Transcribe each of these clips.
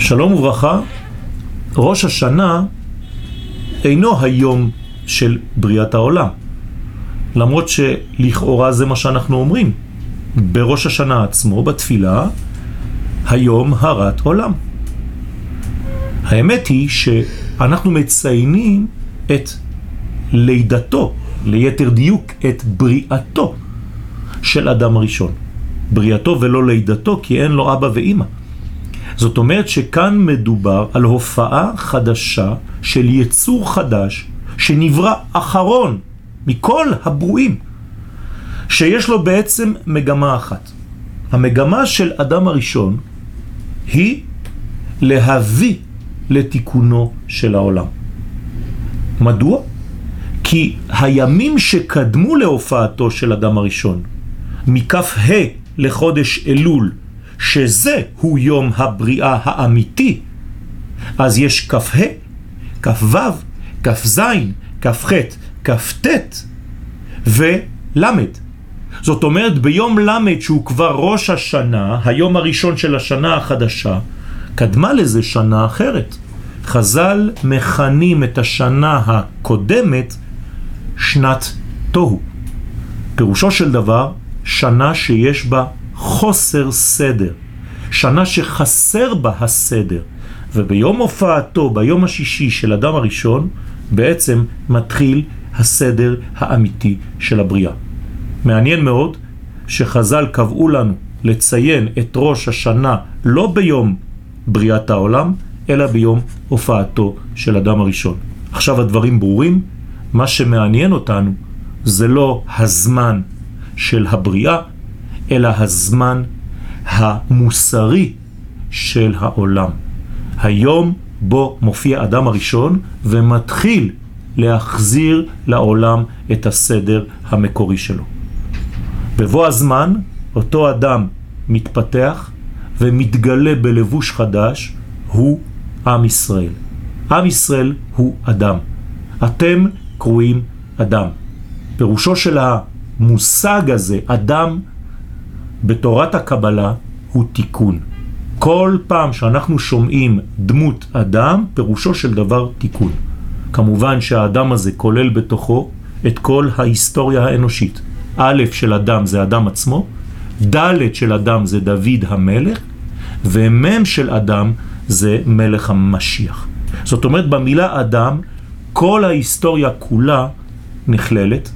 שלום וברכה, ראש השנה אינו היום של בריאת העולם, למרות שלכאורה זה מה שאנחנו אומרים. בראש השנה עצמו, בתפילה, היום הרת עולם. האמת היא שאנחנו מציינים את לידתו, ליתר דיוק את בריאתו של אדם הראשון. בריאתו ולא לידתו, כי אין לו אבא ואימא. זאת אומרת שכאן מדובר על הופעה חדשה של יצור חדש שנברא אחרון מכל הברואים, שיש לו בעצם מגמה אחת. המגמה של אדם הראשון היא להביא לתיקונו של העולם. מדוע? כי הימים שקדמו להופעתו של אדם הראשון, מכף ה' לחודש אלול, שזה הוא יום הבריאה האמיתי, אז יש כף ה', כף ו', כף ז', כף ח', כף ט' ולמד. זאת אומרת, ביום למד שהוא כבר ראש השנה, היום הראשון של השנה החדשה, קדמה לזה שנה אחרת. חז"ל מכנים את השנה הקודמת שנת תוהו. פירושו של דבר, שנה שיש בה חוסר סדר, שנה שחסר בה הסדר. וביום הופעתו, ביום השישי של אדם הראשון, בעצם מתחיל הסדר האמיתי של הבריאה. מעניין מאוד שחז"ל קבעו לנו לציין את ראש השנה לא ביום בריאת העולם, אלא ביום הופעתו של אדם הראשון. עכשיו הדברים ברורים, מה שמעניין אותנו זה לא הזמן של הבריאה, אלא הזמן המוסרי של העולם. היום בו מופיע אדם הראשון ומתחיל להחזיר לעולם את הסדר המקורי שלו. בבוא הזמן, אותו אדם מתפתח ומתגלה בלבוש חדש, הוא עם ישראל. עם ישראל הוא אדם. אתם קרואים אדם. פירושו של המושג הזה, אדם, בתורת הקבלה הוא תיקון. כל פעם שאנחנו שומעים דמות אדם, פירושו של דבר תיקון. כמובן שהאדם הזה כולל בתוכו את כל ההיסטוריה האנושית. א' של אדם זה אדם עצמו, ד' של אדם זה דוד המלך, ומ' של אדם זה מלך המשיח. זאת אומרת, במילה אדם, כל ההיסטוריה כולה נכללת,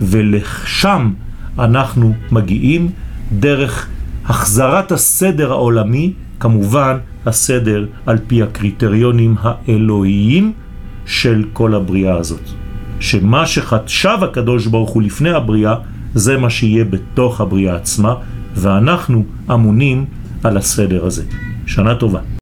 ולשם אנחנו מגיעים דרך החזרת הסדר העולמי, כמובן הסדר על פי הקריטריונים האלוהיים של כל הבריאה הזאת. שמה שחשב הקדוש ברוך הוא לפני הבריאה, זה מה שיהיה בתוך הבריאה עצמה, ואנחנו אמונים על הסדר הזה. שנה טובה.